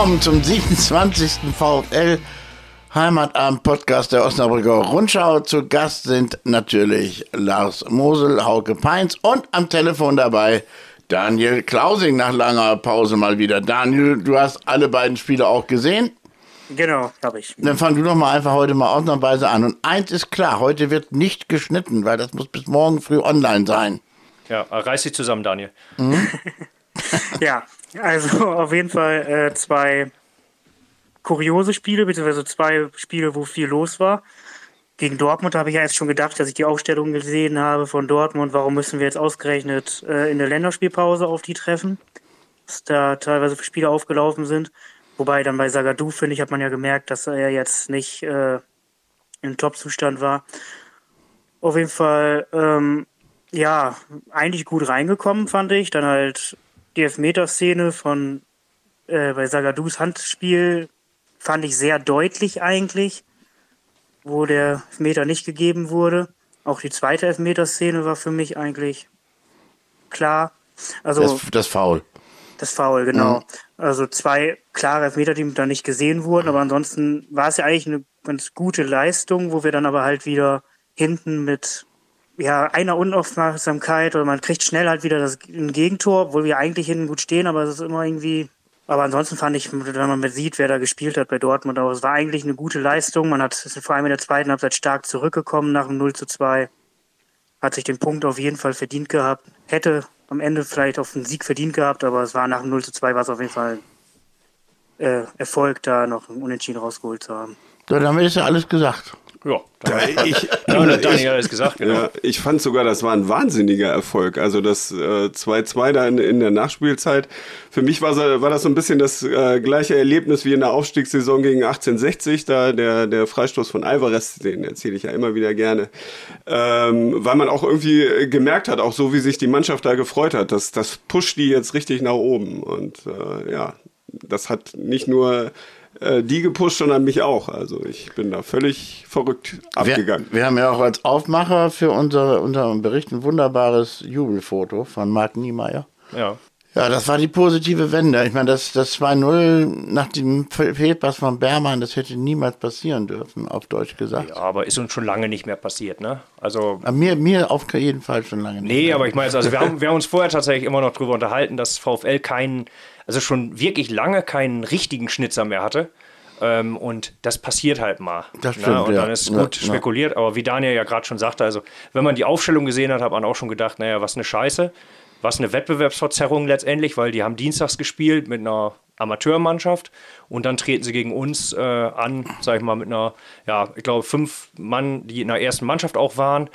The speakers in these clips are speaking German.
willkommen zum 27. VfL Heimatabend Podcast der Osnabrücker Rundschau. Zu Gast sind natürlich Lars Mosel, Hauke Peins und am Telefon dabei Daniel Klausing nach langer Pause mal wieder. Daniel, du hast alle beiden Spiele auch gesehen. Genau, habe ich. Dann fang du doch mal einfach heute mal ausnahmsweise an. Und eins ist klar, heute wird nicht geschnitten, weil das muss bis morgen früh online sein. Ja, reiß dich zusammen, Daniel. Mhm. ja, also auf jeden Fall äh, zwei kuriose Spiele, beziehungsweise zwei Spiele, wo viel los war. Gegen Dortmund habe ich ja jetzt schon gedacht, dass ich die Aufstellung gesehen habe von Dortmund. Warum müssen wir jetzt ausgerechnet äh, in der Länderspielpause auf die treffen? Dass da teilweise Spiele aufgelaufen sind. Wobei dann bei Sagadu, finde ich, hat man ja gemerkt, dass er jetzt nicht äh, im Top-Zustand war. Auf jeden Fall, ähm, ja, eigentlich gut reingekommen, fand ich. Dann halt die Elfmeterszene von äh, bei Sagadus Handspiel fand ich sehr deutlich eigentlich, wo der Elfmeter nicht gegeben wurde. Auch die zweite Elfmeterszene war für mich eigentlich klar. Also das, das Foul. Das Foul, genau. Mhm. Also zwei klare Elfmeter, die da nicht gesehen wurden, aber ansonsten war es ja eigentlich eine ganz gute Leistung, wo wir dann aber halt wieder hinten mit ja, einer Unaufmerksamkeit oder man kriegt schnell halt wieder das ein Gegentor, obwohl wir eigentlich hinten gut stehen, aber es ist immer irgendwie. Aber ansonsten fand ich, wenn man sieht, wer da gespielt hat bei Dortmund, aber es war eigentlich eine gute Leistung. Man hat vor allem in der zweiten Halbzeit stark zurückgekommen nach dem 0 zu 2. Hat sich den Punkt auf jeden Fall verdient gehabt. Hätte am Ende vielleicht auf einen Sieg verdient gehabt, aber es war nach dem 0 zu 2 war es auf jeden Fall äh, Erfolg, da noch einen Unentschieden rausgeholt zu haben. So, damit ist ja alles gesagt. Ja, ja, ich, Daniel hat es gesagt, genau. Ja, ich fand sogar, das war ein wahnsinniger Erfolg. Also das 2-2 äh, da in, in, der Nachspielzeit. Für mich war, war das so ein bisschen das äh, gleiche Erlebnis wie in der Aufstiegssaison gegen 1860. Da der, der Freistoß von Alvarez, den erzähle ich ja immer wieder gerne. Ähm, weil man auch irgendwie gemerkt hat, auch so wie sich die Mannschaft da gefreut hat, dass das pusht die jetzt richtig nach oben. Und äh, ja, das hat nicht nur die gepusht, sondern mich auch. Also ich bin da völlig verrückt abgegangen. Wir, wir haben ja auch als Aufmacher für unser, unseren Bericht ein wunderbares Jubelfoto von Marc Niemeyer. Ja. Ja, das war die positive Wende. Ich meine, das, das 2-0 nach dem Fehlpass von Bermann, das hätte niemals passieren dürfen, auf Deutsch gesagt. Ja, aber ist uns schon lange nicht mehr passiert, ne? Also. Aber mir, mir auf jeden Fall schon lange nicht. Nee, mehr. aber ich meine, also wir haben, wir haben uns vorher tatsächlich immer noch drüber unterhalten, dass VfL keinen also schon wirklich lange keinen richtigen Schnitzer mehr hatte. Ähm, und das passiert halt mal. Das ne? stimmt, ne? Und dann ist gut ja, spekuliert. Aber wie Daniel ja gerade schon sagte, also wenn man die Aufstellung gesehen hat, hat man auch schon gedacht, naja, was eine Scheiße. Was eine Wettbewerbsverzerrung letztendlich, weil die haben dienstags gespielt mit einer Amateurmannschaft und dann treten sie gegen uns äh, an, sag ich mal, mit einer, ja, ich glaube, fünf Mann, die in der ersten Mannschaft auch waren.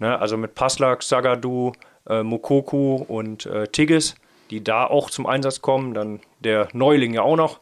Ne? Also mit Paslak, Sagadu, äh, Mokoku und äh, Tigges die da auch zum Einsatz kommen. Dann der Neuling ja auch noch,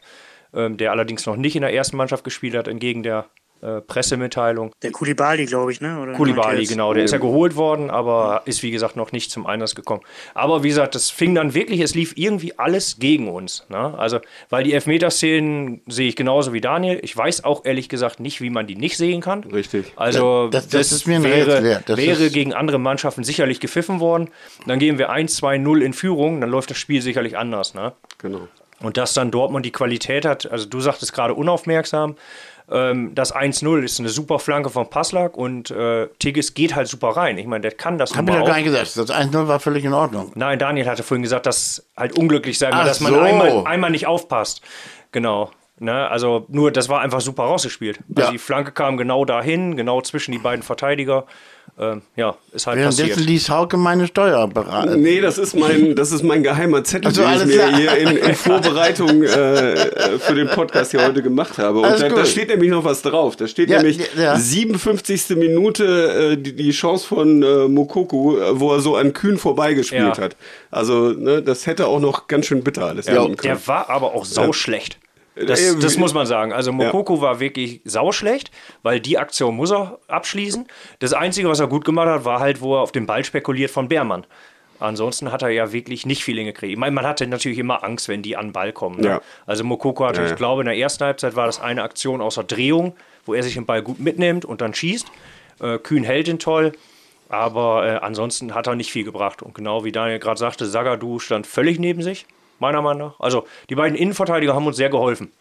ähm, der allerdings noch nicht in der ersten Mannschaft gespielt hat, entgegen der äh, Pressemitteilung. Der Kulibali, glaube ich, ne? Oder Kulibali, genau. Der ist ja geholt worden, aber ist, wie gesagt, noch nicht zum Einsatz gekommen. Aber wie gesagt, das fing dann wirklich, es lief irgendwie alles gegen uns. Ne? Also, weil die Elfmeterszenen sehe ich genauso wie Daniel. Ich weiß auch ehrlich gesagt nicht, wie man die nicht sehen kann. Richtig. Also, das, das, das wäre, wäre gegen andere Mannschaften sicherlich gepfiffen worden. Dann gehen wir 1-2-0 in Führung, dann läuft das Spiel sicherlich anders. Ne? Genau. Und dass dann Dortmund die Qualität hat, also du sagtest gerade unaufmerksam, ähm, das 1-0 ist eine super Flanke von Passlack und äh, Tigges geht halt super rein. Ich meine, der kann das Hab ich ja gar nicht gesagt. Das 1-0 war völlig in Ordnung. Nein, Daniel hatte vorhin gesagt, dass halt unglücklich sein wird, dass man einmal, einmal nicht aufpasst. Genau. Ne, also nur, das war einfach super rausgespielt. Also ja. die Flanke kam genau dahin, genau zwischen die beiden Verteidiger ähm, ja, ist halt Währenddessen passiert. liest Hauke meine Steuerberater. Nee, das ist mein, das ist mein geheimer Zettel, also, den ich mir hier in, in Vorbereitung äh, für den Podcast hier heute gemacht habe. Und da, da, steht nämlich noch was drauf. Da steht ja, nämlich ja. 57. Minute äh, die, die, Chance von äh, Mokoku, äh, wo er so an Kühn vorbeigespielt ja. hat. Also ne, das hätte auch noch ganz schön bitter alles ja, Der war aber auch sauschlecht. Das, äh, das, muss man sagen. Also Mokoko ja. war wirklich sauschlecht, weil die Aktion muss er abschließen. Das Einzige, was er gut gemacht hat, war halt, wo er auf den Ball spekuliert von Beermann. Ansonsten hat er ja wirklich nicht viel hingekriegt. Ich meine, man hatte natürlich immer Angst, wenn die an den Ball kommen. Ne? Ja. Also Mokoko hatte, ja, ich glaube, in der ersten Halbzeit war das eine Aktion außer Drehung, wo er sich den Ball gut mitnimmt und dann schießt. Äh, Kühn hält ihn toll. Aber äh, ansonsten hat er nicht viel gebracht. Und genau wie Daniel gerade sagte, Sagadu stand völlig neben sich meiner Meinung nach. Also die beiden Innenverteidiger haben uns sehr geholfen.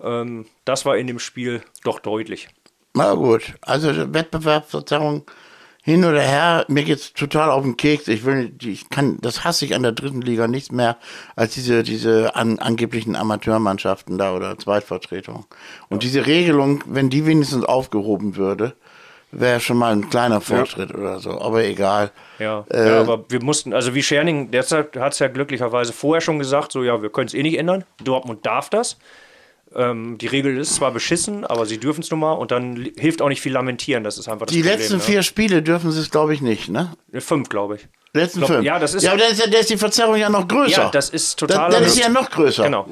Ähm, das war in dem Spiel doch deutlich. Na gut, also Wettbewerbsverzerrung hin oder her, mir geht's total auf den Keks. Ich will, ich kann, das hasse ich an der dritten Liga nichts mehr als diese, diese an, angeblichen Amateurmannschaften da oder Zweitvertretungen. Und ja. diese Regelung, wenn die wenigstens aufgehoben würde, wäre schon mal ein kleiner Fortschritt ja. oder so, aber egal. Ja, äh, ja, aber wir mussten, also wie Scherning, derzeit hat es ja glücklicherweise vorher schon gesagt, so ja, wir können es eh nicht ändern. Dortmund darf das. Ähm, die Regel ist zwar beschissen, aber sie dürfen es nun mal und dann hilft auch nicht viel lamentieren. Das ist einfach das Die Problem, letzten ne? vier Spiele dürfen sie es, glaube ich, nicht, ne? Fünf, glaube ich. Letzten glaub, fünf. Ja, das ist. Ja, aber dann ist, ja, ist die Verzerrung ja noch größer. Ja, das ist total. Dann, dann ist sie ja noch größer. Genau.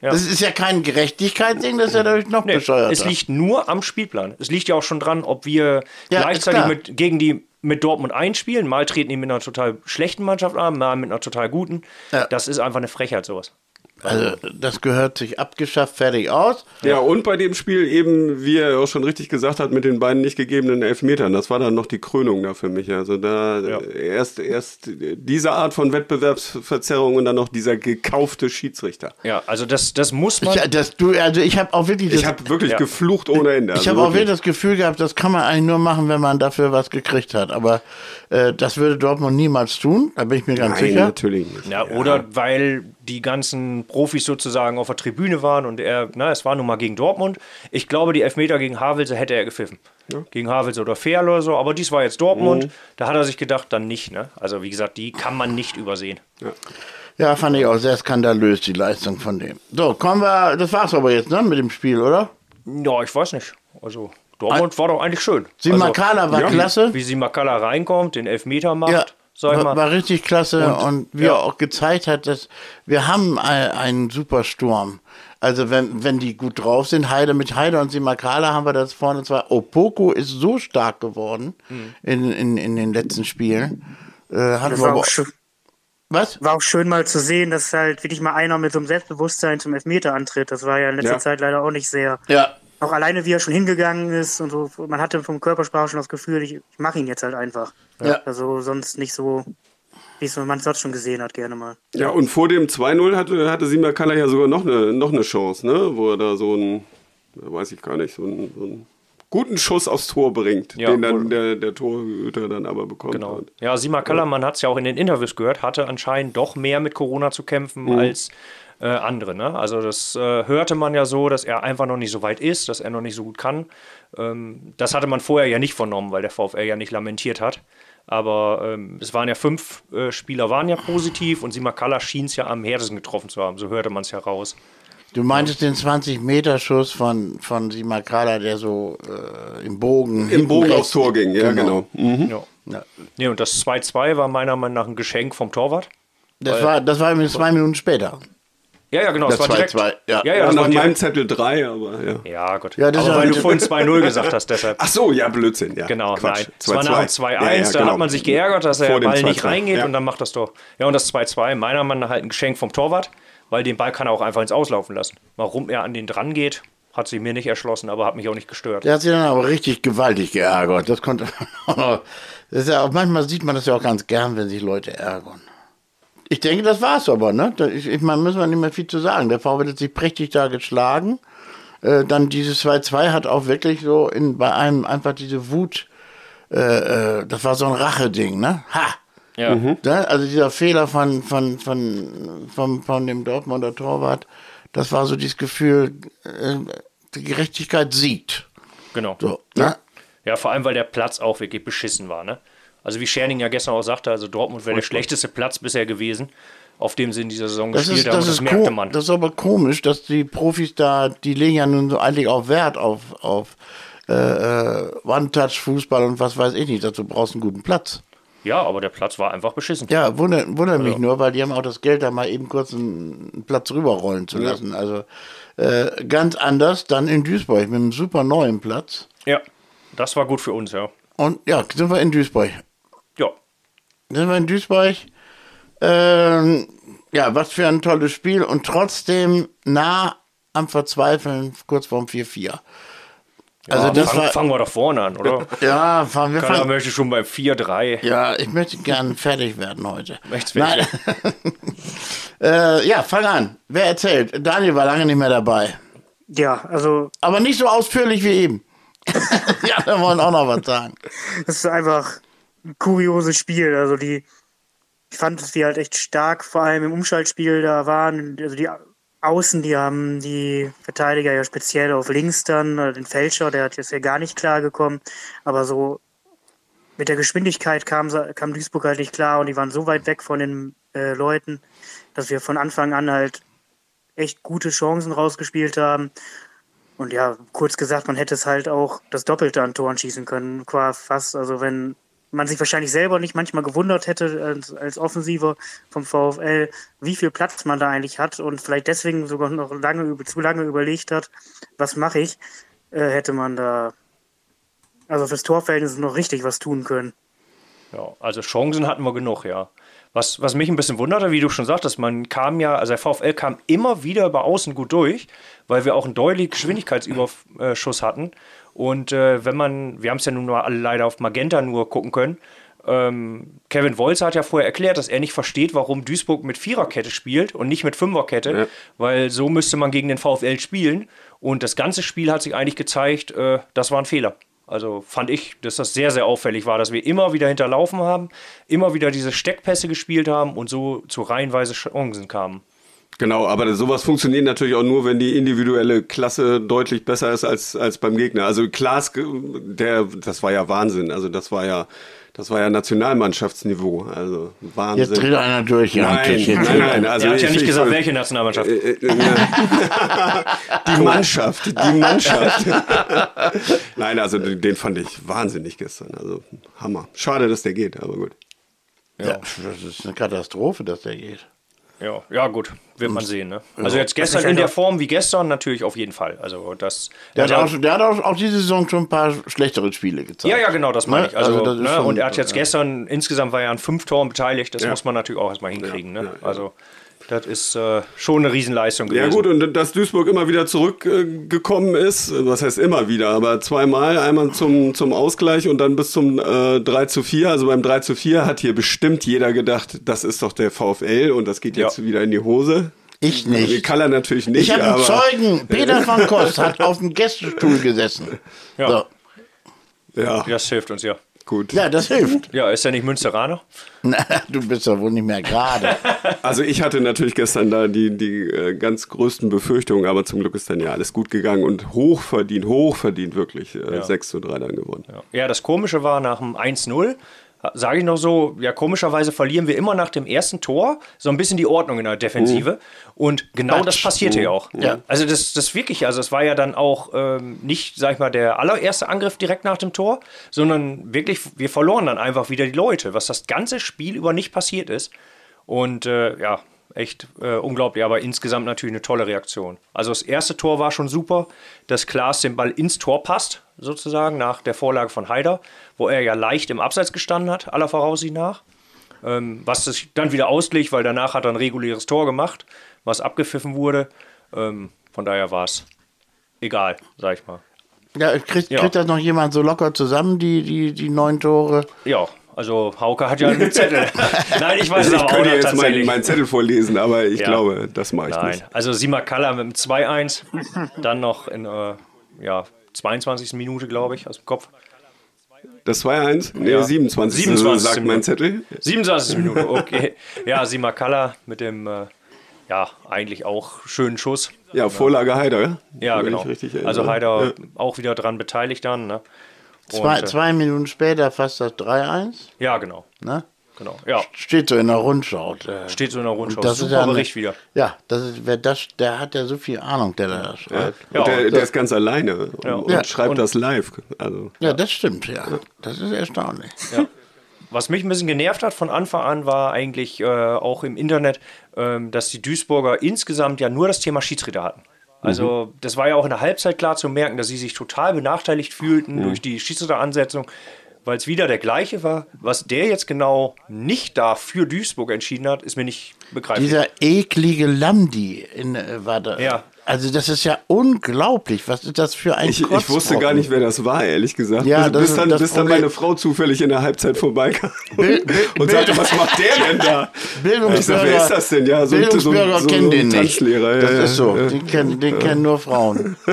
Ja. Das ist ja kein Gerechtigkeitsding, das ist ja dadurch noch nee, bescheuert. Es liegt nur am Spielplan. Es liegt ja auch schon dran, ob wir ja, gleichzeitig mit, gegen die mit Dortmund einspielen. Mal treten die mit einer total schlechten Mannschaft an, mal mit einer total guten. Ja. Das ist einfach eine Frechheit, sowas. Also das gehört sich abgeschafft, fertig aus. Ja, und bei dem Spiel eben, wie er auch schon richtig gesagt hat, mit den beiden nicht gegebenen Elfmetern, das war dann noch die Krönung da für mich. Also da ja. erst, erst diese Art von Wettbewerbsverzerrung und dann noch dieser gekaufte Schiedsrichter. Ja, also das, das muss man. Ich, das, du, also ich habe auch wirklich. Das, ich habe wirklich ja. geflucht ohne Ende. Also ich habe auch wirklich das Gefühl gehabt, das kann man eigentlich nur machen, wenn man dafür was gekriegt hat. Aber äh, das würde Dortmund niemals tun, da bin ich mir ganz Nein, sicher. natürlich nicht. Ja, oder weil die ganzen Profis sozusagen auf der Tribüne waren und er, na, es war nun mal gegen Dortmund. Ich glaube, die Elfmeter gegen Havelse hätte er gepfiffen. Ja. Gegen Havelse oder Ferl oder so, aber dies war jetzt Dortmund. Mhm. Da hat er sich gedacht, dann nicht. Ne? Also wie gesagt, die kann man nicht übersehen. Ja. ja. fand ich auch sehr skandalös, die Leistung von dem. So, kommen wir, das war's aber jetzt, ne, mit dem Spiel, oder? Ja, ich weiß nicht. Also Dortmund war doch eigentlich schön. Simakala also, war ja. klasse. Wie Simakala reinkommt, den Elfmeter macht. Ja. War, war, richtig klasse und, und wie ja. er auch gezeigt hat, dass wir haben einen super Sturm. Also wenn, wenn die gut drauf sind, Heide mit Heide und Simakala haben wir das vorne zwar. Opoko ist so stark geworden mhm. in, in, in den letzten Spielen. Äh, das war auch schön. Was? War auch schön mal zu sehen, dass halt wirklich mal einer mit so einem Selbstbewusstsein zum Elfmeter antritt. Das war ja in letzter ja. Zeit leider auch nicht sehr. Ja. Auch alleine, wie er schon hingegangen ist und so. Man hatte vom Körpersprache schon das Gefühl, ich, ich mache ihn jetzt halt einfach. Ja. Also sonst nicht so, wie es man sonst schon gesehen hat, gerne mal. Ja, und vor dem 2-0 hatte, hatte Kalla ja sogar noch eine, noch eine Chance, ne? Wo er da so einen, weiß ich gar nicht, so einen, so einen guten Schuss aufs Tor bringt, ja, den dann der, der Torhüter dann aber bekommt. Genau. Hat. Ja, Sima Kaller, man hat es ja auch in den Interviews gehört, hatte anscheinend doch mehr mit Corona zu kämpfen mhm. als äh, andere. Ne? Also das äh, hörte man ja so, dass er einfach noch nicht so weit ist, dass er noch nicht so gut kann. Ähm, das hatte man vorher ja nicht vernommen, weil der VfL ja nicht lamentiert hat. Aber ähm, es waren ja fünf äh, Spieler waren ja positiv und Simakala schien es ja am härtesten getroffen zu haben. So hörte man es ja raus. Du meintest den 20-Meter-Schuss von, von Simakala, der so äh, im Bogen. Im Bogen aufs Tor ging, ja, genau. genau. Mhm. Ja. Ja. Nee, und das 2-2 war meiner Meinung nach ein Geschenk vom Torwart. Das war, das war zwei Minuten später. Ja, ja, genau. Das, das war 2, direkt. 2, ja. Ja, ja, ja nach meinem Zettel 3, aber ja. Ja, gut. Ja, das aber weil du vorhin 2-0 gesagt hast, deshalb. Ach so, ja, Blödsinn, ja. Genau, Quatsch. nein. Es war nach dem 2-1, ja, ja, da genau. hat man sich geärgert, dass der Ball nicht reingeht und dann macht das doch. Ja, und das 2-2, meiner Meinung nach halt ein Geschenk vom Torwart, weil den Ball kann er auch einfach ins Auslaufen lassen. Warum er an den dran geht, hat sich mir nicht erschlossen, aber hat mich auch nicht gestört. Der hat sich dann aber richtig gewaltig geärgert. Das konnte. das ist ja auch, manchmal sieht man das ja auch ganz gern, wenn sich Leute ärgern. Ich denke, das war's aber, ne? Ich, ich meine, müssen wir nicht mehr viel zu sagen. Der VW hat sich prächtig da geschlagen. Äh, dann dieses 2-2 hat auch wirklich so in, bei einem einfach diese Wut, äh, äh, das war so ein Rache-Ding, ne? Ha! Ja. Mhm. Ne? Also dieser Fehler von, von, von, von, von dem Dortmunder Torwart, das war so dieses Gefühl, äh, die Gerechtigkeit siegt. Genau. So, ne? Ja, vor allem, weil der Platz auch wirklich beschissen war, ne? Also wie Scherning ja gestern auch sagte, also Dortmund wäre der schlechteste Platz bisher gewesen, auf dem sie in dieser Saison das gespielt ist, haben. Das, das merkte man. Das ist aber komisch, dass die Profis da, die legen ja nun so eigentlich auch Wert auf, auf äh, äh, One-Touch-Fußball und was weiß ich nicht. Dazu brauchst du einen guten Platz. Ja, aber der Platz war einfach beschissen. Ja, wundert, wundert mich nur, weil die haben auch das Geld, da mal eben kurz einen Platz rüberrollen zu lassen. Ja. Also äh, ganz anders dann in Duisburg mit einem super neuen Platz. Ja, das war gut für uns, ja. Und ja, sind wir in Duisburg sind wir in Duisburg. Ähm, ja, was für ein tolles Spiel und trotzdem nah am Verzweifeln kurz vorm 4-4. Also ja, das fang, war, fangen wir doch vorne an, oder? ja, fangen wir Keiner möchte schon beim 4-3. Ja, ich möchte gerne fertig werden heute. Möchtest Nein. Äh, ja, fang an. Wer erzählt? Daniel war lange nicht mehr dabei. Ja, also. Aber nicht so ausführlich wie eben. die anderen wollen auch noch was sagen. Das ist einfach ein kurioses Spiel. Also die, ich fand, dass die halt echt stark, vor allem im Umschaltspiel da waren. Also die Außen, die haben die Verteidiger ja speziell auf links dann, äh, den Fälscher, der hat jetzt ja gar nicht klar gekommen. Aber so mit der Geschwindigkeit kam, kam Duisburg halt nicht klar und die waren so weit weg von den äh, Leuten, dass wir von Anfang an halt echt gute Chancen rausgespielt haben. Und ja, kurz gesagt, man hätte es halt auch das Doppelte an Toren schießen können, qua fast. Also wenn man sich wahrscheinlich selber nicht manchmal gewundert hätte als, als Offensiver vom VfL, wie viel Platz man da eigentlich hat und vielleicht deswegen sogar noch lange zu lange überlegt hat, was mache ich, äh, hätte man da also fürs Torverhältnis noch richtig was tun können. Ja, also Chancen hatten wir genug, ja. Was, was mich ein bisschen wunderte, wie du schon sagtest, man kam ja, also der VfL kam immer wieder über außen gut durch, weil wir auch einen deutlichen Geschwindigkeitsüberschuss hatten. Und äh, wenn man, wir haben es ja nun nur alle leider auf Magenta nur gucken können, ähm, Kevin Wolzer hat ja vorher erklärt, dass er nicht versteht, warum Duisburg mit Viererkette spielt und nicht mit Fünferkette, ja. weil so müsste man gegen den VfL spielen. Und das ganze Spiel hat sich eigentlich gezeigt, äh, das war ein Fehler. Also fand ich, dass das sehr, sehr auffällig war, dass wir immer wieder hinterlaufen haben, immer wieder diese Steckpässe gespielt haben und so zu reihenweise Chancen kamen. Genau, aber sowas funktioniert natürlich auch nur, wenn die individuelle Klasse deutlich besser ist als, als beim Gegner. Also Klaas, der, das war ja Wahnsinn. Also das war ja, das war ja Nationalmannschaftsniveau. Also Wahnsinn. Jetzt dreht einer durch. Nein, nein, nein. Also er hat ja nicht gesagt, soll, welche Nationalmannschaft. Äh, äh, die Mannschaft, die Mannschaft. nein, also den fand ich wahnsinnig gestern. Also Hammer. Schade, dass der geht, aber gut. Ja, ja das ist eine Katastrophe, dass der geht. Ja, ja gut, wird man sehen. Ne? Also jetzt gestern in der Form wie gestern natürlich auf jeden Fall. Also das. Der, hat, auch, der hat auch, auch, diese Saison schon ein paar schlechtere Spiele gezeigt. Ja, ja, genau, das meine ne? ich. Also, also ne? und er hat jetzt gestern insgesamt war er an fünf Toren beteiligt. Das ja. muss man natürlich auch erstmal hinkriegen. Ne? Also das ist äh, schon eine Riesenleistung gewesen. Ja gut, und dass Duisburg immer wieder zurückgekommen äh, ist, was heißt immer wieder, aber zweimal, einmal zum, zum Ausgleich und dann bis zum äh, 3 zu 4. Also beim 3 zu 4 hat hier bestimmt jeder gedacht, das ist doch der VfL und das geht jetzt ja. wieder in die Hose. Ich nicht. Kaller natürlich nicht. Ich habe einen Zeugen. Peter van Kost hat auf dem Gästestuhl gesessen. Ja. So. ja. Das hilft uns ja. Gut. Ja, das hilft. Ja, ist er nicht Münsteraner? Na, du bist ja wohl nicht mehr gerade. Also ich hatte natürlich gestern da die, die äh, ganz größten Befürchtungen, aber zum Glück ist dann ja alles gut gegangen und hochverdient, hochverdient wirklich äh, ja. 6 zu 3 dann gewonnen. Ja. ja, das Komische war nach dem 1-0 sage ich noch so, ja, komischerweise verlieren wir immer nach dem ersten Tor so ein bisschen die Ordnung in der Defensive. Mhm. Und genau Quatsch. das passierte mhm. ja auch. Ja. Also das, das wirklich, also es war ja dann auch ähm, nicht, sag ich mal, der allererste Angriff direkt nach dem Tor, sondern wirklich, wir verloren dann einfach wieder die Leute, was das ganze Spiel über nicht passiert ist. Und äh, ja, echt äh, unglaublich, aber insgesamt natürlich eine tolle Reaktion. Also das erste Tor war schon super, dass Klaas den Ball ins Tor passt, sozusagen, nach der Vorlage von Haider, wo er ja leicht im Abseits gestanden hat, aller Voraussicht nach. Ähm, was sich dann wieder ausglich, weil danach hat er ein reguläres Tor gemacht, was abgepfiffen wurde. Ähm, von daher war es egal, sag ich mal. Ja, kriegt, ja. kriegt das noch jemand so locker zusammen, die, die, die neun Tore? Ja, also Hauke hat ja einen Zettel. Nein, ich weiß also ich aber könnte jetzt meinen mein Zettel vorlesen, aber ich ja. glaube, das mache ich Nein. nicht. Also Sima Kalla mit dem 2-1, dann noch in äh, ja, 22. Minute, glaube ich, aus dem Kopf. Das 2-1? Nee, ja. 27. 27. sagt mein Zettel. 27 Minuten, okay. Ja, Sima Kalla mit dem, äh, ja, eigentlich auch schönen Schuss. Ja, Vorlage Heider. Ja, genau. also Heider ja. auch wieder dran beteiligt dann. Ne? Zwei, äh, zwei Minuten später fast das 3-1. Ja, genau. Ne? Genau, ja. Steht so in der Rundschau. Steht so in der Rundschau. Das Super ist ja Bericht wieder. Ja, das ist, wer das, der hat ja so viel Ahnung, der da schreibt. Ja. Der, der, ist ganz alleine und, ja. und schreibt und, das live. Also. Ja, das stimmt, ja. Das ist erstaunlich. Ja. Was mich ein bisschen genervt hat von Anfang an, war eigentlich äh, auch im Internet, ähm, dass die Duisburger insgesamt ja nur das Thema Schiedsrichter hatten. Also, mhm. das war ja auch in der Halbzeit klar zu merken, dass sie sich total benachteiligt fühlten mhm. durch die Schiedsrichteransetzung, weil es wieder der gleiche war. Was der jetzt genau nicht da für Duisburg entschieden hat, ist mir nicht begreiflich. Dieser eklige Lamdi in, äh, war da. Ja. Also das ist ja unglaublich. Was ist das für ein Ich, ich wusste gar nicht, wer das war, ehrlich gesagt. Ja, bis, das bis, ist dann, das bis dann meine Frau zufällig in der Halbzeit vorbeikam Bild- Bild- und sagte, was macht der denn da? Bildungsbürger, Ich sag, wer ist das denn? Ja, so so- so- kennen so den nicht. Ja, das ja, ist so. ja. Den kennen, den kennen nur Frauen.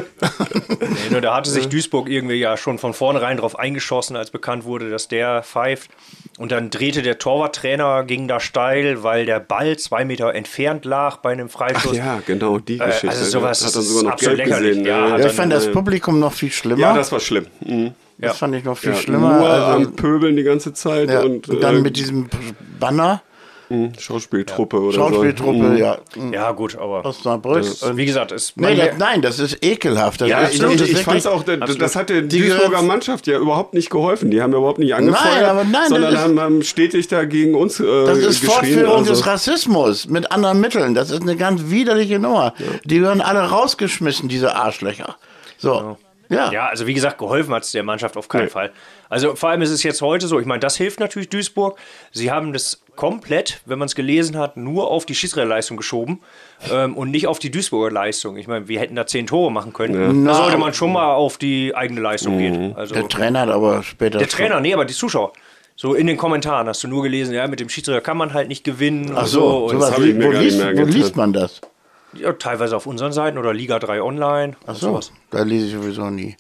Nee, nur da hatte sich Duisburg irgendwie ja schon von vornherein drauf eingeschossen, als bekannt wurde, dass der pfeift. Und dann drehte der Torwarttrainer, ging da steil, weil der Ball zwei Meter entfernt lag bei einem Ach Freistoß. ja, genau, die Äh, Geschichte. also sowas hat dann sogar noch lächerlich. gesehen. Ja, ja, dann, ich fand das äh, Publikum noch viel schlimmer. ja, das war schlimm. Mhm. das ja. fand ich noch viel Ja, schlimmer. Nur Also, am Pöbeln die ganze Zeit ja, und, und dann äh, mit diesem Banner, Schauspieltruppe oder Schauspieltruppe, so. Mhm. ja, Ja, gut, aber Osnabrück. das, Und- wie gesagt, ist nee, das, nein, das ist ekelhaft. Das Ja, ist, ich, das ich, ich fand es auch, das, Absolut. das hat der Die Duisburger Mannschaft ja überhaupt nicht geholfen. Die haben ja überhaupt nicht angefeuert, aber nein, sondern ist- haben, haben stetig da gegen uns äh, Das ist. Fortführung also. des Rassismus mit anderen Mitteln. Das ist eine ganz widerliche Nummer. Die werden alle rausgeschmissen, diese Arschlöcher. So. Ja. Ja, also wie gesagt, geholfen hat es der Mannschaft auf keinen Fall. Also vor allem ist es jetzt heute so, ich meine, das hilft natürlich Duisburg. Sie haben das komplett, wenn man es gelesen hat, nur auf die Schiedsrichterleistung geschoben ähm, und nicht auf die Duisburger Leistung. Ich meine, wir hätten da zehn Tore machen können. Da Na, sollte man schon mal auf die eigene Leistung gehen. Also Der Trainer hat aber später. der Trainer, nee, aber die Zuschauer. So in den Kommentaren hast du nur gelesen, ja, mit dem Schiedsrichter kann man halt nicht gewinnen. Ach und so, so. Wo, liest, wo liest man das? ja, teilweise auf unseren Seiten oder Liga 3 Online. Ach so, sowas. da lese ich sowieso nie.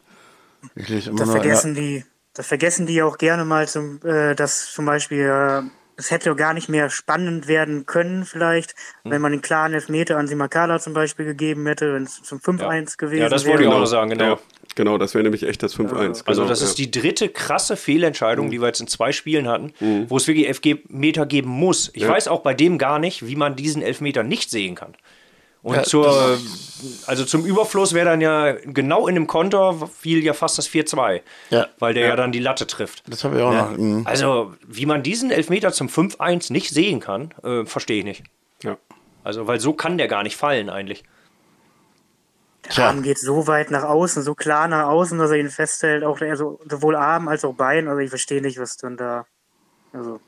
Ich lese immer Das nur. vergessen die, das vergessen die auch gerne mal zum, äh, dass zum Beispiel äh, es hätte gar nicht mehr spannend werden können, vielleicht, Hm. wenn man den klaren Elfmeter an Simakala zum Beispiel gegeben hätte, wenn es zum 5-1 gewesen Ja, das wäre. wollte ich auch noch sagen, genau. Ja, genau, das wäre nämlich echt das 5-1. Also genau, das ist ja. die dritte krasse Fehlentscheidung, die wir jetzt in zwei Spielen hatten, wo es wirklich Elfmeter geben muss. Ich weiß auch bei dem gar nicht, wie man diesen Elfmeter nicht sehen kann. Und Ja, zur, also zum Überfluss wäre dann ja genau in dem Konter fiel ja fast das 4-2, Ja. weil der ja. dann die Latte trifft. Das habe ich auch noch. mhm. Also wie man diesen Elfmeter zum 5-1 nicht sehen kann, äh, verstehe ich nicht. ja. Also weil so kann der gar nicht fallen eigentlich. Der Arm geht so weit nach außen, so klar nach außen, dass er ihn festhält, auch der, also sowohl Arm als auch Bein. Also ich verstehe nicht, was dann da. Also,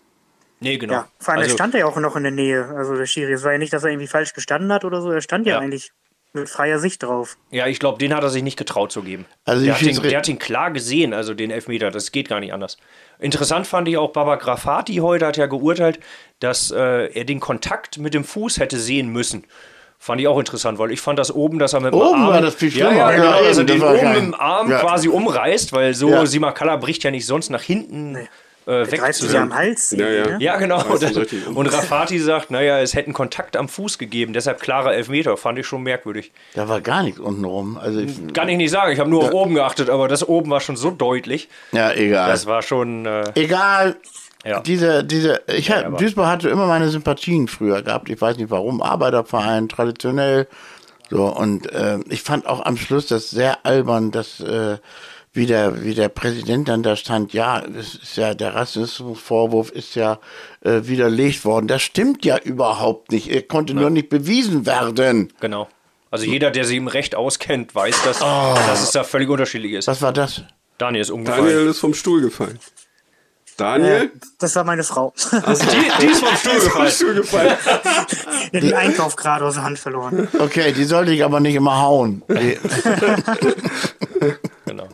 Nee, genau. ja. Vor allem also, stand er ja auch noch in der Nähe. Also der Schiri. Es war ja nicht, dass er irgendwie falsch gestanden hat oder so. Er stand ja, Ja. eigentlich mit freier Sicht drauf. Ja, ich glaube, den hat er sich nicht getraut zu geben. Also der, hat ihn, der hat ihn klar gesehen, also den Elfmeter. Das geht gar nicht anders. Interessant fand ich auch, Baba Grafati heute hat ja geurteilt, dass äh, er den Kontakt mit dem Fuß hätte sehen müssen. Fand ich auch interessant, weil ich fand das oben, dass er mit dem Oben Arm. war das viel ja, schlimmer. ja, Ja, genau, das den oben dem Arm Ja. quasi umreißt, weil so Ja. Simakala bricht ja nicht sonst nach hinten äh, weg reißt sich ja am Hals. Ja, ja. Ne? ja, genau. Und, und Rafati sagt, naja, es hätte einen Kontakt am Fuß gegeben, deshalb klarer Elfmeter. Fand ich schon merkwürdig. Da war gar nichts unten rum. Also ich, Kann ich nicht sagen, ich habe nur auf oben geachtet, aber das oben war schon so deutlich. ja, egal. Das war schon. Äh, Egal. Ja. Diese, diese, ich hab, aber- Duisburg hatte immer meine Sympathien früher gehabt. Ich weiß nicht warum. Arbeiterverein, traditionell. So, und äh, ich fand auch am Schluss das sehr albern, dass äh, wie, der, wie der Präsident dann da stand, ja, das ist ja, der Rassismusvorwurf ist ja äh, widerlegt worden. Das stimmt ja überhaupt nicht. Er konnte nur nicht bewiesen werden. genau. Also jeder, der sich im Recht auskennt, weiß, dass, dass es da völlig unterschiedlich ist. Was war das? Daniel ist umgefallen. Daniel ist vom Stuhl gefallen. Daniel? Das war meine Frau. Die, die ist vom Stuhl gefallen. Stuhl gefallen. Die hat den Einkauf gerade aus der Hand verloren. Okay, die sollte ich aber nicht immer hauen. Die, Genau.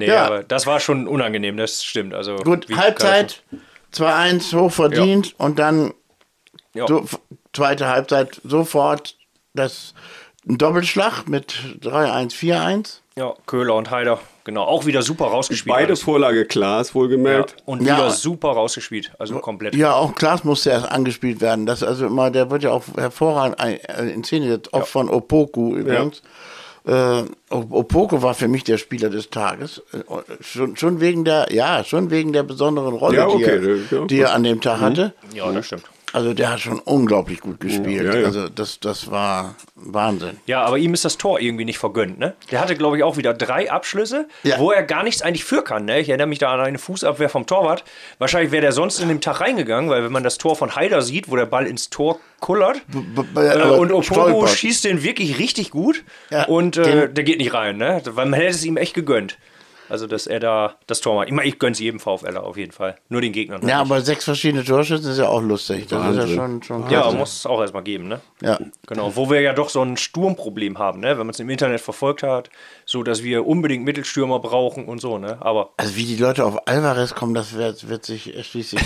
Nee, Ja. aber das war schon unangenehm, das stimmt. Also, gut, wie Halbzeit 2-1 hochverdient und dann Ja. so, zweite Halbzeit sofort das ein Doppelschlag mit 3-1, 4-1. Ja, Köhler und Heider, genau. Auch wieder super rausgespielt. Beide alles. Vorlage klar, ist ja. wohlgemerkt. Und Ja. wieder super rausgespielt. Also komplett. Ja, auch Klaas musste erst angespielt werden. Das also immer, der wird ja auch hervorragend äh, in Szene gesetzt, auch von Opoku übrigens. Äh, Opoku war für mich der Spieler des Tages. Äh, Schon, schon wegen der, ja, schon wegen der besonderen Rolle, Ja, die, okay, er, ja. die er an dem Tag hatte. Ja, das stimmt. Also der hat schon unglaublich gut gespielt. Ja, ja. Also das, das war Wahnsinn. Ja, aber ihm ist das Tor irgendwie nicht vergönnt, ne? Der hatte, glaube ich, auch wieder drei Abschlüsse, Ja. wo er gar nichts eigentlich für kann, ne? Ich erinnere mich da an eine Fußabwehr vom Torwart. Wahrscheinlich wäre der sonst in dem Tag reingegangen, weil wenn man das Tor von Haider sieht, wo der Ball ins Tor kullert B- äh, und stolpert. schießt den wirklich richtig gut Ja, und äh, der geht nicht rein, ne? Weil man hätte es ihm echt gegönnt. Also, dass er da das Tor macht. Ich, meine, ich gönn's jedem VfLer auf jeden Fall. Nur den Gegnern. Ja, aber sechs verschiedene Torschützen ist ja auch lustig. Das Wahnsinn. ist ja schon, schon Ja, muss es auch erstmal geben, ne? Ja. Genau, wo wir ja doch so ein Sturmproblem haben, ne? Wenn man es im Internet verfolgt hat, so dass wir unbedingt Mittelstürmer brauchen und so, ne? Aber Also wie die Leute auf Alvarez kommen, das wird, wird sich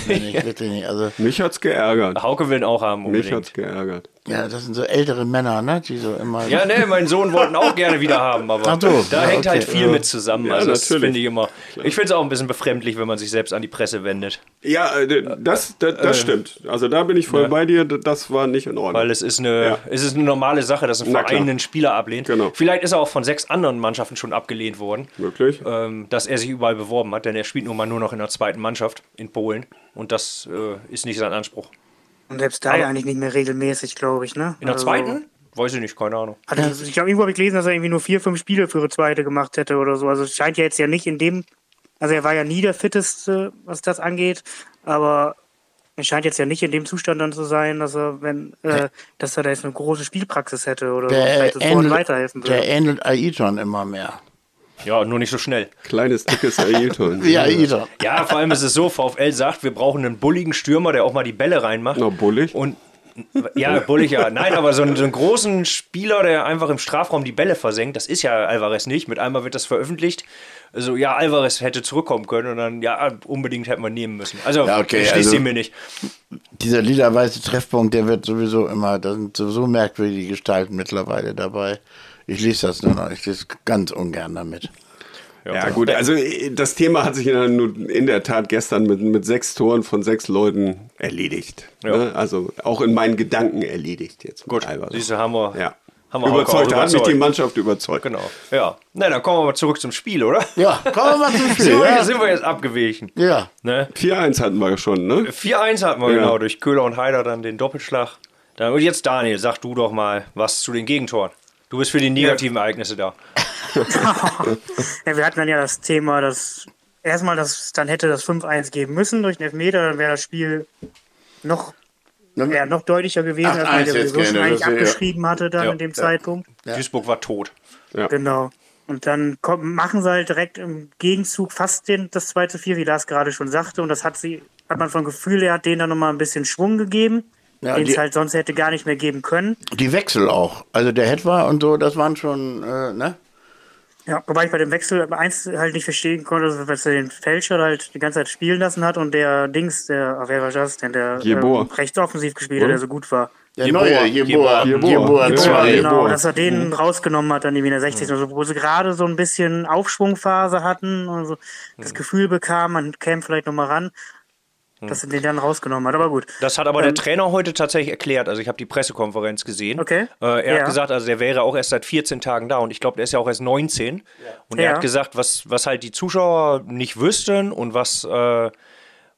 mir nicht, wirklich nicht. Also Mich hat's geärgert. Hauke will ihn auch haben Mich unbedingt. hat's geärgert. ja, das sind so ältere Männer, ne? Die so immer. Ja, ne, meinen Sohn wollten auch gerne wieder haben, aber Ach so, da ja, hängt okay. halt viel mit zusammen. Ja, also das finde ich immer. Ich finde es auch ein bisschen befremdlich, wenn man sich selbst an die Presse wendet. Ja, äh, das, das, das stimmt. Also da bin ich voll bei dir. Das war nicht in Ordnung. Weil es ist eine, Ja. es ist eine normale Sache, dass ein Verein klar. einen Spieler ablehnt. Genau. Vielleicht ist er auch von sechs anderen Mannschaften schon abgelehnt worden, Wirklich? ähm, dass er sich überall beworben hat, denn er spielt nun mal nur noch in der zweiten Mannschaft in Polen und das äh, ist nicht sein Anspruch. Und selbst da Aber- ja eigentlich nicht mehr regelmäßig, glaube ich, ne? In der Also, zweiten? Weiß ich nicht, keine Ahnung. Hatte ich glaube, irgendwo habe ich gelesen, dass er irgendwie nur vier, fünf Spiele für die zweite gemacht hätte oder so. Also es scheint ja jetzt ja nicht in dem, also er war ja nie der fitteste, was das angeht, aber er scheint jetzt ja nicht in dem Zustand dann zu sein, dass er, wenn, äh, dass er da jetzt eine große Spielpraxis hätte oder so, Der, vielleicht ähnelt, weiterhelfen würde. der ähnelt Aiton immer mehr. Ja, nur nicht so schnell. Kleines, dickes Ailton. Wie Aiton. Ja, vor allem ist es so, VfL sagt, wir brauchen einen bulligen Stürmer, der auch mal die Bälle reinmacht. Na, bullig. Und ja, bullig ja. Nein, aber so einen, so einen großen Spieler, der einfach im Strafraum die Bälle versenkt, das ist ja Alvarez nicht. Mit einmal wird das veröffentlicht. Also ja, Alvarez hätte zurückkommen können und dann, ja, unbedingt hätten wir nehmen müssen. Also, Ja, okay, ich schließe also- sie mir nicht. Dieser lila-weiße Treffpunkt, der wird sowieso immer, da sind sowieso merkwürdige Gestalten mittlerweile dabei. Ich lese das nur noch, ich lese ganz ungern damit. Ja, gut, also das Thema hat sich in der, Tat gestern mit, mit sechs Toren von sechs Leuten erledigt. Ja. Ne? Also auch in meinen Gedanken erledigt jetzt. Gut, siehst du, haben wir, Ja. Haben wir Hauke überzeugt, auch hat mich die. Mannschaft überzeugt. Genau, ja. Na, dann kommen wir mal zurück zum Spiel, oder? Ja, kommen wir mal zum Spiel. Sind wir, Ja. sind wir jetzt abgewichen. ja. Ne? 4-1 hatten wir schon, ne? 4-1 hatten wir Ja. genau, durch Köhler und Heider dann den Doppelschlag. Dann, und jetzt Daniel, sag du doch mal was zu den Gegentoren. Du bist für die negativen Ereignisse da. Ja, wir hatten dann ja das Thema, dass erstmal, dass dann hätte das 5-1 geben müssen durch den Elfmeter, dann wäre das Spiel noch, ja, noch deutlicher gewesen, als 8-1 man ja jetzt sowieso schon gerne, eigentlich das ist ja- abgeschrieben hatte dann Ja, in dem ja. Zeitpunkt. Duisburg war tot. Genau. Und dann kommen, machen sie halt direkt im Gegenzug fast den, das 2 zu 4, wie Lars gerade schon sagte. Und das hat sie, hat man vom Gefühl her, hat denen dann nochmal ein bisschen Schwung gegeben, Ja, den es halt sonst hätte gar nicht mehr geben können. Die Wechsel auch. Also der Hetwa und so, das waren schon, äh, ne? Ja, wobei ich bei dem Wechsel eins halt nicht verstehen konnte, dass er den Fälscher halt die ganze Zeit spielen lassen hat und der Dings, der, ach, wer war das denn, der ähm, rechts offensiv gespielt hat, der so gut war. Der Jeboa, neue, Jeboa, Jeboa, Jeboa. Jeboa Ja, zwei. Jeboa. Genau, dass er den Mhm. rausgenommen hat, dann irgendwie in der 60. Also, wo sie gerade so ein bisschen Aufschwungphase hatten und so das Mhm. Gefühl bekamen, man käme vielleicht nochmal ran, dass er den dann rausgenommen hat. Aber gut. Das hat aber der Trainer heute tatsächlich erklärt. Also ich habe die Pressekonferenz gesehen. Okay. Äh, er Ja. hat gesagt, also der wäre auch erst seit 14 Tagen da und ich glaube, der ist ja auch erst 19. Und er Ja. hat gesagt, was, was halt die Zuschauer nicht wüssten und was, äh,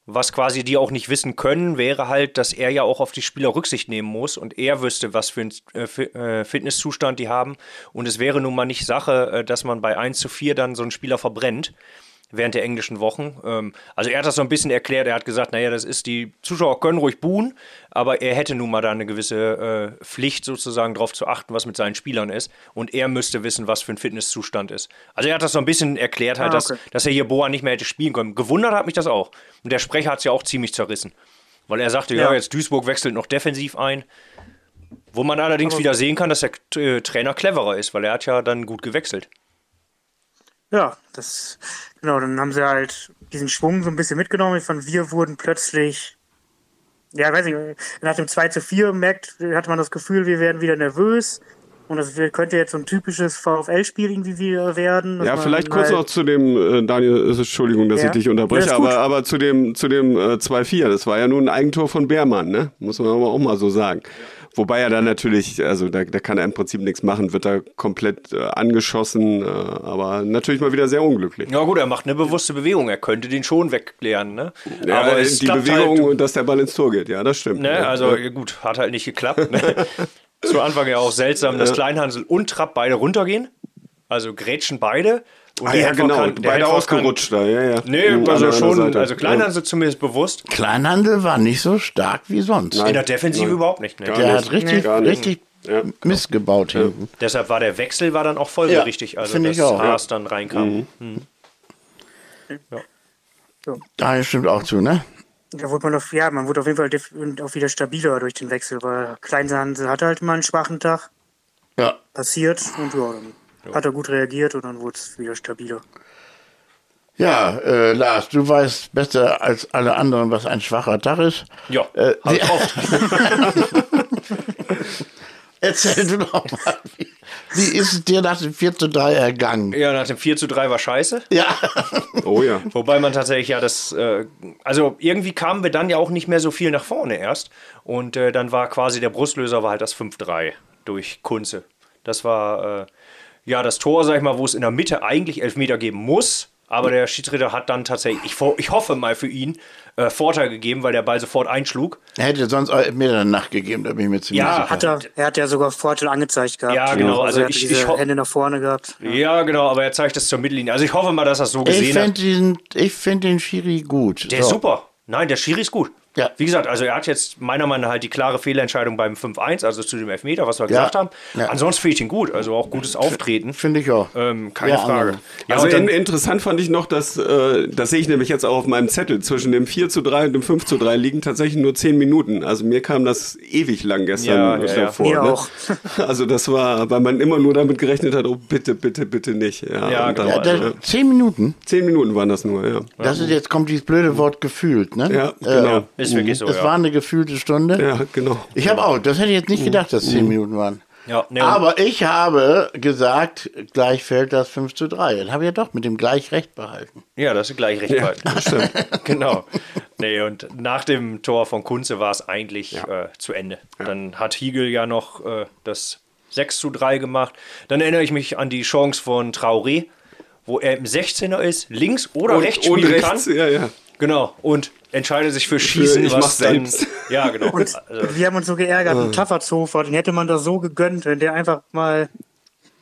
was quasi die auch nicht wissen können, wäre halt, dass er ja auch auf die Spieler Rücksicht nehmen muss und er wüsste, was für einen äh, äh, Fitnesszustand die haben. Und es wäre nun mal nicht Sache, äh, dass man bei 1 zu 4 dann so einen Spieler verbrennt während der englischen Wochen. Ähm, also er hat das so ein bisschen erklärt. Er hat gesagt, naja, das ist die Zuschauer können ruhig buhen, aber er hätte nun mal da eine gewisse äh, Pflicht sozusagen darauf zu achten, was mit seinen Spielern ist. Und er müsste wissen, was für ein Fitnesszustand ist. Also er hat das so ein bisschen erklärt, halt, Ah, dass, okay. dass er hier Boa nicht mehr hätte spielen können. Gewundert hat mich das auch. Und der Sprecher hat es ja auch ziemlich zerrissen. Weil er sagte, ja, Ja. jetzt Duisburg wechselt noch defensiv ein. Wo man allerdings wieder sehen kann, dass der äh, Trainer cleverer ist, weil er hat ja dann gut gewechselt. Ja, das, genau, dann haben sie halt diesen Schwung so ein bisschen mitgenommen. Von wir wurden plötzlich, ja, weiß ich, nach dem 2 zu 4 merkt, hatte man das Gefühl, wir werden wieder nervös. Und das könnte jetzt so ein typisches VfL-Spiel irgendwie wieder werden. Ja, vielleicht kurz halt- noch zu dem, äh, Daniel, äh, Entschuldigung, dass Ja. ich dich unterbreche, Ja, aber, aber zu dem, zu dem äh, 2-4, das war ja nun ein Eigentor von Beermann, ne? Muss man aber auch mal so sagen. Wobei er dann natürlich, also da, da kann er im Prinzip nichts machen, wird da komplett äh, angeschossen, äh, aber natürlich mal wieder sehr unglücklich. Ja gut, er macht eine bewusste Bewegung. Er könnte den schon wegklären, ne? Ja, Aber es die klappt Bewegung halt, dass der Ball ins Tor geht, ja, das stimmt. ne? Ja. Also gut, hat halt nicht geklappt. Ne? Zu Anfang ja auch seltsam, dass Kleinhansel und Trapp beide runtergehen. Also grätschen beide. Und ah, ja, Helfer genau, kann- der beide ausgerutscht da, ja, ja. Kann, nee, Mhm, also schon, Seite. also Kleinhansel zumindest bewusst. Kleinhandel war nicht so stark wie sonst. In der Defensive Nein. überhaupt nicht. Ne? Gar Der nicht. hat richtig, nicht. richtig Ja. Mist gebaut hinten. Deshalb war der Wechsel war dann auch folgerichtig, also finde dass ja. Haas dann reinkam. Mhm. Ja. So. Da stimmt auch zu, ne? Da wurde man auf, ja, man wurde auf jeden Fall auch wieder stabiler durch den Wechsel, weil Kleinsansel hatte halt mal einen schwachen Tag. Ja. Passiert und ja, dann hat er gut reagiert und dann wurde es wieder stabiler. Ja, äh, Lars, du weißt besser als alle anderen, was ein schwacher Tag ist. Ja, äh, halt oft. Erzähl du doch mal, wie, wie ist es dir nach dem 4 zu 3 ergangen? Ja, nach dem 4 zu 3 war scheiße. Ja. Oh ja. Wobei man tatsächlich ja das, äh, also irgendwie kamen wir dann ja auch nicht mehr so viel nach vorne erst. Und äh, dann war quasi der Brustlöser war halt das 5-3 durch Kunze. Das war äh, ja das Tor, sag ich mal, wo es in der Mitte eigentlich Elfmeter geben muss. Aber der Schiedsrichter hat dann tatsächlich, ich, ich hoffe mal für ihn, äh, Vorteil gegeben, weil der Ball sofort einschlug. Er hätte sonst mir eine Nacht gegeben, da bin ich mir ziemlich ja, sicher. Hat er, er hat ja sogar Vorteil angezeigt gehabt. Ja, genau. Also, also ich, ich Hände nach vorne gehabt. Ja. ja. genau, aber er zeigt das zur Mittellinie. Also ich hoffe mal, dass er es so gesehen ich hat. Diesen, ich finde den Schiri gut. Der so. ist super. Nein, der Schiri ist gut. Ja. Wie gesagt, also er hat jetzt meiner Meinung nach halt die klare Fehlentscheidung beim 5-1, also zu dem Elfmeter, was wir ja. gesagt haben. Ja. Ansonsten finde ich ihn gut, also auch gutes Auftreten. Finde ich auch. Ähm, keine ja, Frage. also in, interessant fand ich noch, dass, äh, das sehe ich nämlich jetzt auch auf meinem Zettel, zwischen dem 4 zu 3 und dem 5 zu 3 liegen tatsächlich nur 10 Minuten. Also mir kam das ewig lang gestern ja, ja, vor. Mir ne? auch. Also das war, weil man immer nur damit gerechnet hat, oh bitte, bitte, bitte nicht. Ja, ja genau. Dann, ja, 10 Minuten? 10 Minuten waren das nur, ja. Das ist jetzt kommt dieses blöde Wort gefühlt, ne? Ja, genau. Äh, ist wirklich so, Es war eine gefühlte Stunde. Ja, genau. Ich habe auch, das hätte ich jetzt nicht gedacht, dass 10 mhm. Minuten waren. Ja, nee, Aber ich habe gesagt, gleich fällt das 5 zu 3. Dann habe ich ja doch mit dem Gleichrecht behalten. Ja, das ist Gleichrecht ja, behalten. Das stimmt. genau. Nee, und nach dem Tor von Kunze war es eigentlich ja. äh, zu Ende. Ja. Dann hat Hiegel ja noch äh, das 6 zu 3 gemacht. Dann erinnere ich mich an die Chance von Traoré, wo er im 16er ist, links oder und, rechts spielen und rechts, kann. Ja, ja. Genau. Und entscheidet sich für Schießen. Ich was dann, selbst. Ja, genau. Und, also. wir haben uns so geärgert, ein ah. Tafferzofer, den hätte man da so gegönnt, wenn der einfach mal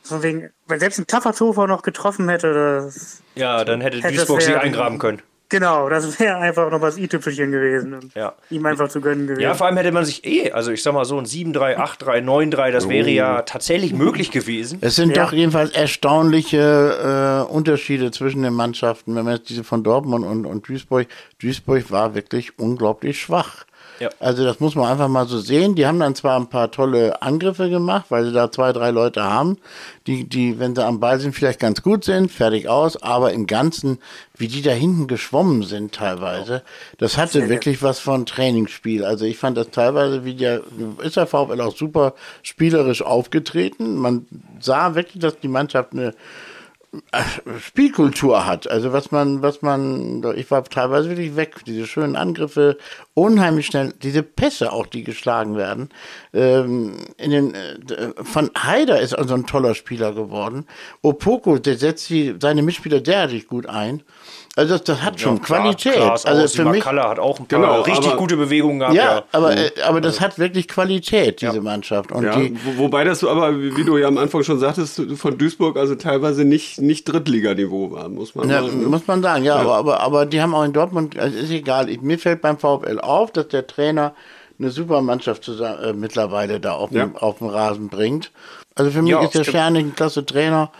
von wegen, wenn selbst ein Tafferzofer noch getroffen hätte. Das, ja, dann hätte, hätte Duisburg sich eingraben können. Genau, das wäre einfach noch was i-Tüpfelchen gewesen. Ja. Ihm einfach zu gönnen gewesen. Ja, vor allem hätte man sich eh, also ich sag mal so ein 7-3, 8-3, 9-3, das wäre ja oh. tatsächlich möglich gewesen. Es sind ja. doch jedenfalls erstaunliche äh, Unterschiede zwischen den Mannschaften. Wenn man jetzt diese von Dortmund und, und Duisburg, Duisburg war wirklich unglaublich schwach. Ja. Also das muss man einfach mal so sehen. Die haben dann zwar ein paar tolle Angriffe gemacht, weil sie da zwei, drei Leute haben, die, die, wenn sie am Ball sind, vielleicht ganz gut sind, fertig aus, aber im Ganzen, wie die da hinten geschwommen sind teilweise, das hatte wirklich was von Trainingsspiel. Also ich fand das teilweise, wie der, ist der VfL auch super spielerisch aufgetreten. Man sah wirklich, dass die Mannschaft eine Spielkultur hat. Also was man, was man, ich war teilweise wirklich weg. Diese schönen Angriffe, unheimlich schnell, diese Pässe auch, die geschlagen werden. Ähm, in den, äh, von Haider ist also ein toller Spieler geworden. Opoko, der setzt die, seine Mitspieler derartig gut ein. Also das, das hat schon ja, Qualität. Klar, also aus. für mich Kalle hat auch ein paar genau, richtig aber, gute Bewegungen gehabt. Ja, ja. aber mhm. äh, aber das hat wirklich Qualität diese ja. Mannschaft. Und ja, die, wo, wobei das aber wie du ja am Anfang schon sagtest von Duisburg also teilweise nicht nicht Drittliganiveau war, muss man ja, sagen. Muss man sagen, ja, Aber, aber aber die haben auch in Dortmund, also ist egal. Ich, mir fällt beim VfL auf, dass der Trainer eine super Mannschaft zusammen, äh, mittlerweile da auf, dem, auf dem Rasen bringt. Also für mich ist der Schernig ein klasse Trainer.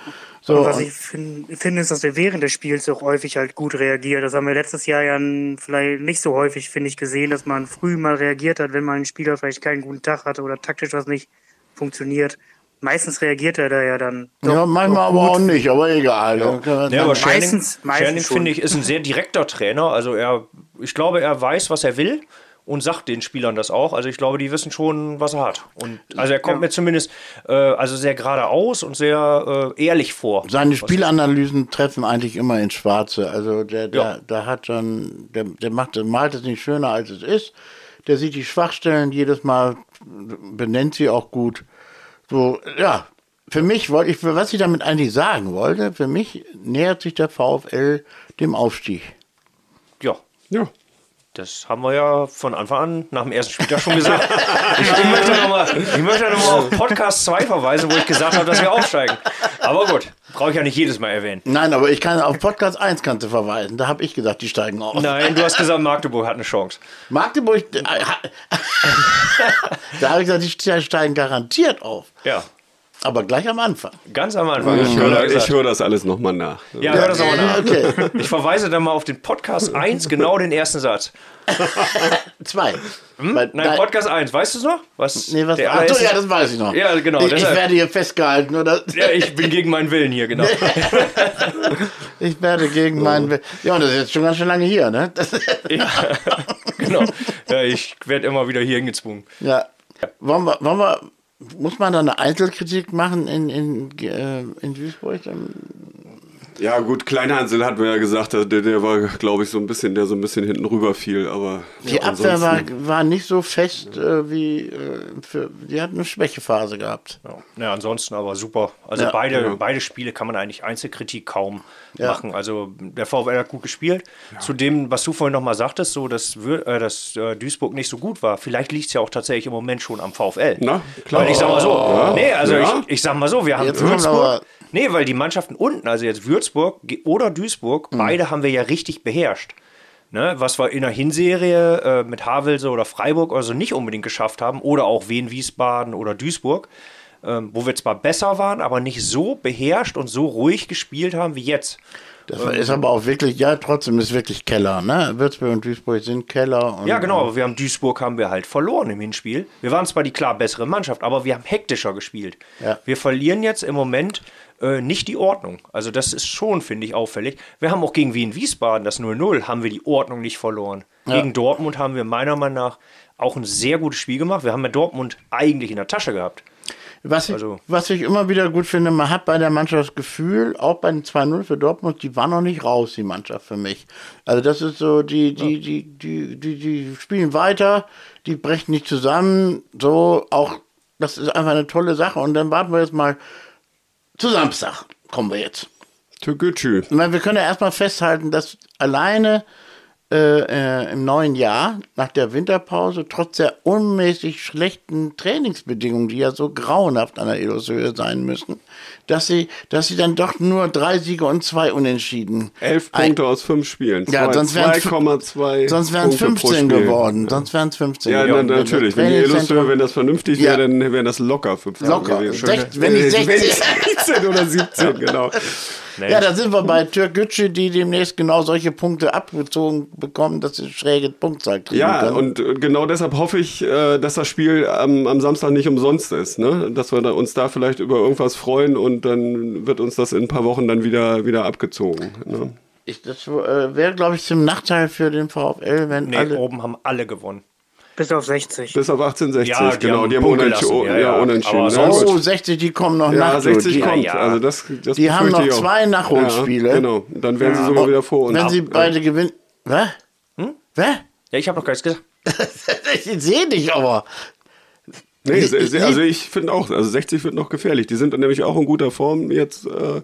So, was ich finde, find, ist, dass er während des Spiels auch häufig halt gut reagiert. Das haben wir letztes Jahr ja vielleicht nicht so häufig, finde ich, gesehen, dass man früh mal reagiert hat, wenn mal ein Spieler vielleicht keinen guten Tag hatte oder taktisch was nicht funktioniert. Meistens reagiert er da ja dann. ja, manchmal aber auch nicht, aber egal. Ja, ja aber meistens, meistens finde ich, ist ein sehr direkter Trainer. Also er, ich glaube, er weiß, was er will und sagt den Spielern das auch. Also ich glaube, die wissen schon, was er hat. Und also er kommt ja. mir zumindest äh, also sehr geradeaus und sehr äh, ehrlich vor. Seine Spielanalysen treffen eigentlich immer ins Schwarze. Also der, der, ja. der hat schon, der, der macht, malt es nicht schöner als es ist. Der sieht die Schwachstellen jedes Mal, benennt sie auch gut. So, ja, für mich wollte ich, was ich damit eigentlich sagen wollte, für mich nähert sich der VfL dem Aufstieg. Ja. Ja. Das haben wir ja von Anfang an nach dem ersten Spieltag schon gesagt. ich, ich, möchte nochmal noch auf Podcast 2 verweisen, wo ich gesagt habe, dass wir aufsteigen. Aber gut, brauche ich ja nicht jedes Mal erwähnen. Nein, aber ich kann auf Podcast 1 kannst du verweisen. Da habe ich gesagt, die steigen auf. Nein, du hast gesagt, Magdeburg hat eine Chance. Magdeburg, äh, da habe ich gesagt, die steigen garantiert auf. Ja. Aber gleich am Anfang. Ganz am Anfang. Ich höre hör das alles nochmal nach. Ja, hör das nochmal nach. Okay. Ich verweise dann mal auf den Podcast 1, genau den ersten Satz. Zwei. Hm? Nein, Nein, Podcast 1, weißt du es noch? Was nee, was Achso, ja, das weiß ich noch. Ja, genau. Ich, ich werde hier festgehalten, oder? Ja, ich bin gegen meinen Willen hier, genau. ich werde gegen meinen Willen. Ja, und das ist jetzt schon ganz schön lange hier, ne? ja, genau. Ja, ich werde immer wieder hier hingezwungen. Ja. Wollen wir, wollen wir muss man da eine Einzelkritik machen in, in, äh, in Duisburg? Ja, gut, Kleinhansel hat mir ja gesagt, der, der war, glaube ich, so ein bisschen, der so ein bisschen hinten rüber fiel, aber. Die ja, Abwehr war, war nicht so fest äh, wie äh, für, die hat eine Schwächephase gehabt. Ja, ja ansonsten aber super. Also ja, beide, ja. beide Spiele kann man eigentlich Einzelkritik kaum machen. Also der VfL hat gut gespielt. Zu dem, was du vorhin nochmal sagtest, so dass, äh, dass äh, Duisburg nicht so gut war, vielleicht liegt es ja auch tatsächlich im Moment schon am VfL. Na, klar. Weil ich sag mal so, nee, also ich, ich sag mal so, wir haben Jetzt Würzburg. Nee, weil die Mannschaften unten, also jetzt Würzburg oder Duisburg, mhm. beide haben wir ja richtig beherrscht. Ne, was wir in der Hinserie äh, mit Havelse oder Freiburg also nicht unbedingt geschafft haben, oder auch Wien, Wiesbaden oder Duisburg, ähm, wo wir zwar besser waren, aber nicht so beherrscht und so ruhig gespielt haben wie jetzt. Das ist aber auch wirklich, ja, trotzdem ist wirklich Keller, ne? Würzburg und Duisburg sind Keller. ja, genau, aber wir haben Duisburg haben wir halt verloren im Hinspiel. Wir waren zwar die klar bessere Mannschaft, aber wir haben hektischer gespielt. Ja. Wir verlieren jetzt im Moment äh, nicht die Ordnung. Also das ist schon, finde ich, auffällig. Wir haben auch gegen Wien Wiesbaden, das 0-0, haben wir die Ordnung nicht verloren. Ja. Gegen Dortmund haben wir meiner Meinung nach auch ein sehr gutes Spiel gemacht. Wir haben ja Dortmund eigentlich in der Tasche gehabt. Was ich, also, was ich immer wieder gut finde, man hat bei der Mannschaft das Gefühl, auch bei den 2-0 für Dortmund, die war noch nicht raus, die Mannschaft für mich. Also das ist so, die, die, die, die, die, die spielen weiter, die brechen nicht zusammen, so auch, das ist einfach eine tolle Sache. Und dann warten wir jetzt mal, zu Samstag kommen wir jetzt. Türkgücü. Wir können ja erstmal festhalten, dass alleine äh, äh, im neuen Jahr, nach der Winterpause, trotz der unmäßig schlechten Trainingsbedingungen, die ja so grauenhaft an der Eloshöhe sein müssen, dass sie, dass sie dann doch nur drei Siege und zwei Unentschieden. Elf Punkte Ein, aus fünf Spielen. Ja, sonst wären es sonst wären es 15 geworden. Sonst wären es 15 ja, geworden. Ja, natürlich. Wenn die Eloshöhe, wenn das vernünftig ja. wäre, dann wären das locker 15 Locker. Sech, wenn nicht 16. 16 oder 17, genau. Nee. Ja, da sind wir bei Türk Gütsche, die demnächst genau solche Punkte abgezogen bekommen, dass sie schräge Punktzahl kriegen Ja, können. und genau deshalb hoffe ich, äh, dass das Spiel am, am Samstag nicht umsonst ist. Ne? Dass wir uns da vielleicht über irgendwas freuen und dann wird uns das in ein paar Wochen dann wieder, wieder abgezogen. Ne? Ich, das äh, wäre, glaube ich, zum Nachteil für den VfL, wenn nee, alle... oben haben alle gewonnen. Bis auf 60. Bis auf 1860, ja, die genau. Haben die haben unentschieden. Ja, ja. unentschieden. Ne? Oh, 60, die kommen noch ja, nach. 60 die, kommt. Also das, das die haben noch zwei Nachholspiele. genau, dann werden sie sogar wieder vor uns. Wenn sie beide gewinnen. Was? Hm? Was? Ja, ich habe noch gar nichts gesagt. ich sehe dich aber. Nee, also ich finde auch, also 60 wird noch gefährlich. Die sind nämlich auch in guter Form jetzt. Äh,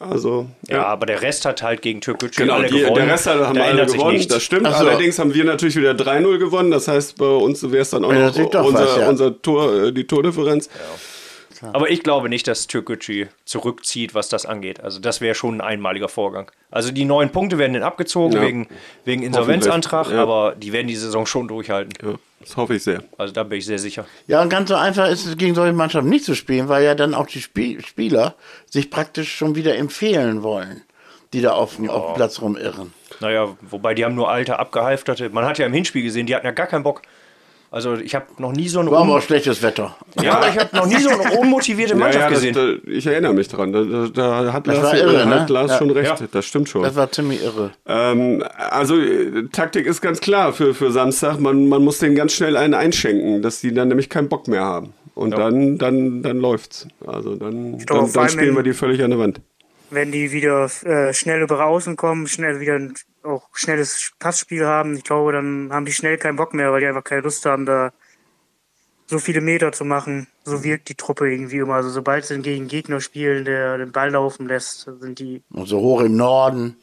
also, ja. ja. aber der Rest hat halt gegen Türkgücü genau, alle die, gewonnen. Der Rest hat, haben da alle gewonnen, das stimmt. So. Allerdings haben wir natürlich wieder 3-0 gewonnen. Das heißt, bei uns wäre es dann auch ja, noch unser, was, ja. unser Tor, äh, die Tordifferenz. Aber ich glaube nicht, dass Türkgücü zurückzieht, was das angeht. Also das wäre schon ein einmaliger Vorgang. Also die neun Punkte werden dann abgezogen wegen, wegen Insolvenzantrag, aber die werden die Saison schon durchhalten. Das hoffe ich sehr. Also da bin ich sehr sicher. Ja, und ganz so einfach ist es gegen solche Mannschaften nicht zu spielen, weil ja dann auch die Spiel Spieler sich praktisch schon wieder empfehlen wollen, die da auf, oh. auf dem Platz rumirren. Naja, wobei die haben nur alte, abgehalfterte. Man hat ja im Hinspiel gesehen, die hatten ja gar keinen Bock. Also ich habe noch nie so eine War aber schlechtes Wetter. Ja, ich habe noch nie so eine unmotivierte Mannschaft ja, ja, gesehen. Das, da, ich erinnere mich dran. Da, da hat, Lars, irre, ne? hat Lars, schon recht. Das stimmt schon. Das war ziemlich irre. Ähm, also Taktik ist ganz klar für, für Samstag. Man, man muss denen ganz schnell einen einschenken, dass die dann nämlich keinen Bock mehr haben. Und dann, dann, dann läuft's. Also dann, dann, dann spielen wir die völlig an der Wand wenn die wieder äh, schnell über außen kommen, schnell wieder ein, auch schnelles Passspiel haben, ich glaube, dann haben die schnell keinen Bock mehr, weil die einfach keine Lust haben, da so viele Meter zu machen. So wirkt die Truppe irgendwie immer. Also sobald sie gegen Gegner spielen, der den Ball laufen lässt, sind die. Und so hoch im Norden.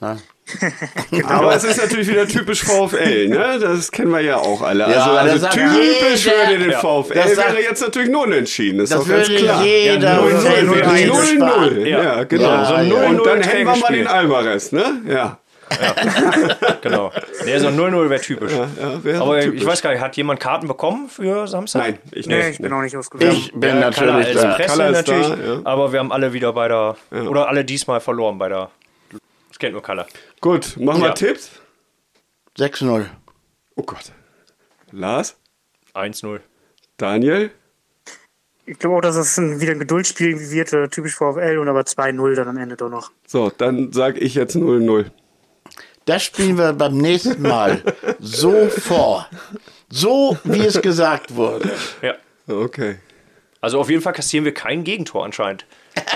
Ne? genau. Aber es ist natürlich wieder typisch VfL, ne? Das kennen wir ja auch alle. Ja, also, also typisch würde den VfL das wäre jetzt natürlich nur unentschieden, ist doch ganz klar. Jeder 0-0, ja, genau. So 0 -0. Und dann hängen wir mal den Alvarez, ne? Ja. Ja, genau. Nee, so 0-0 wäre typisch. Ja, ja, wär Aber typisch. ich weiß gar nicht, hat jemand Karten bekommen für Samstag? Nein, ich nicht. Nee, ich bin auch nicht ausgegangen. Ich bin ja, natürlich da. Presse natürlich, da, ja. aber wir haben alle wieder bei der, oder alle diesmal verloren bei der, das kennt nur Kalle. Gut, machen wir Tipps. 6-0. Oh Gott. Lars? 1-0. Daniel? Ich glaube auch, dass es ein, wieder ein Geduldsspiel wird, äh, typisch VfL, und aber 2-0 dann am Ende doch noch. So, dann sage ich jetzt 0-0. Das spielen wir beim nächsten Mal so vor. So, wie es gesagt wurde. Ja. Okay. Also auf jeden Fall kassieren wir kein Gegentor anscheinend.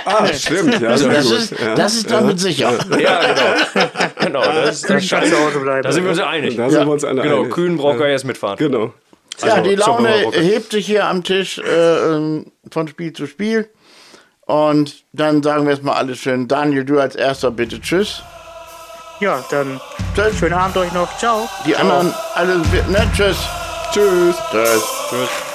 Ah, stimmt. Ja, also das, ist, ja, das ist damit ja. sicher. Ja, genau. genau das ist das bleiben. Da sind wir uns einig. Da sind wir uns alle genau, einig. Kühn braucht ja erst mitfahren. Genau. Also, ja, die Laune hebt sich hier am Tisch äh, ähm, von Spiel zu Spiel. Und dann sagen wir jetzt mal alles schön. Daniel, du als erster bitte Tschüss. Ja, dann tschüss. schönen Abend euch noch. Ciao. Die Ciao. anderen alle, ne, tschüss. Tschüss. Tschüss. Tschüss.